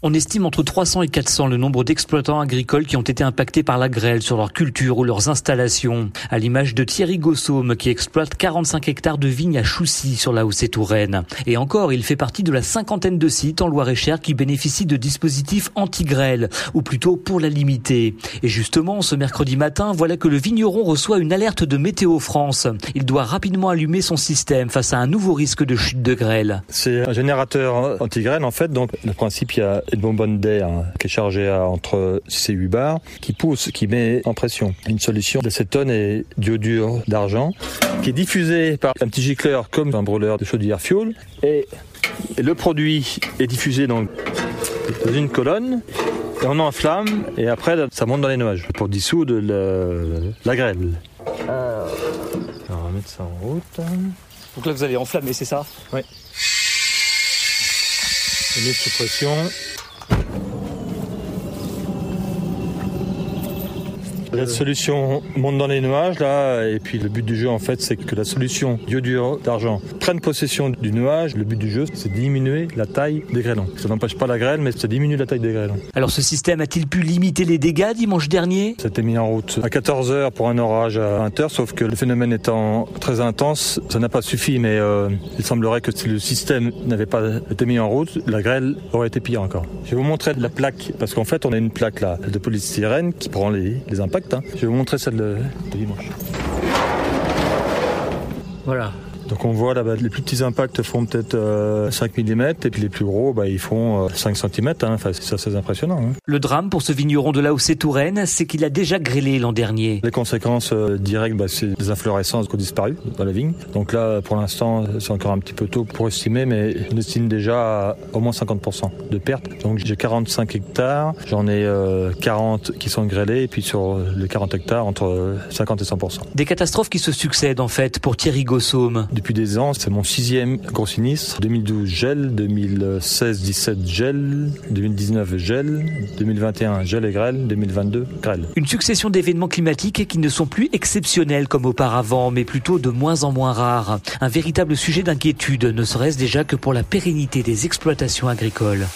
On estime entre 300 et 400 le nombre d'exploitants agricoles qui ont été impactés par la grêle sur leur culture ou leurs installations. À l'image de Thierry Gossaume qui exploite 45 hectares de vignes à Choussy sur la Haussée-Touraine. Et encore, il fait partie de la cinquantaine de sites en Loire-et-Cher qui bénéficient de dispositifs anti-grêle, ou plutôt pour la limiter. Et justement, ce mercredi matin, voilà que le vigneron reçoit une alerte de Météo France. Il doit rapidement allumer son système face à un nouveau risque de chute de grêle. C'est un générateur anti-grêle en fait, donc le principe il y a une bonbonne d'air qui est chargée à entre 6 et 8 bars, qui pousse, qui met en pression. Une solution d'acétone et d'iodure d'argent, qui est diffusée par un petit gicleur comme un brûleur de chaudière fuel. Et, et le produit est diffusé dans, dans une colonne et on enflamme et après ça monte dans les nuages pour dissoudre le, la grêle. Alors, on va mettre ça en route. Donc là vous allez enflammer, c'est ça? Oui. On met sous pression. La solution monte dans les nuages là, et puis le but du jeu en fait c'est que la solution d'iodure d'argent prenne possession du nuage. Le but du jeu c'est diminuer la taille des grêlons. Ça n'empêche pas la grêle mais ça diminue la taille des grêlons. Alors ce système a-t-il pu limiter les dégâts dimanche dernier? C'était mis en route à 14h pour un orage à 20h, sauf que le phénomène étant très intense, ça n'a pas suffi mais euh, il semblerait que si le système n'avait pas été mis en route, la grêle aurait été pire encore. Je vais vous montrer la plaque parce qu'en fait on a une plaque là de polystyrène qui prend les, les impacts je vais vous montrer celle de, de dimanche. Voilà, donc on voit là-bas, les plus petits impacts font peut-être euh, 5 mm et puis les plus gros, bah, ils font euh, 5 cm. Hein. Enfin, c'est assez impressionnant. Hein. Le drame pour ce vigneron de la Haussée-Touraine, c'est qu'il a déjà grêlé l'an dernier. Les conséquences euh, directes, bah, c'est des inflorescences qui ont disparu dans la vigne. Donc là, pour l'instant, c'est encore un petit peu tôt pour estimer, mais on estime déjà à au moins 50% de pertes. Donc j'ai 45 hectares, j'en ai 40 qui sont grêlés et puis sur les 40 hectares, entre 50 et 100%. Des catastrophes qui se succèdent en fait pour Thierry Gossaume depuis des ans. C'est mon sixième gros sinistre. 2012 gel, 2016-17 gel, 2019 gel, 2021 gel et grêle, 2022 grêle. Une succession d'événements climatiques qui ne sont plus exceptionnels comme auparavant, mais plutôt de moins en moins rares. Un véritable sujet d'inquiétude, ne serait-ce déjà que pour la pérennité des exploitations agricoles.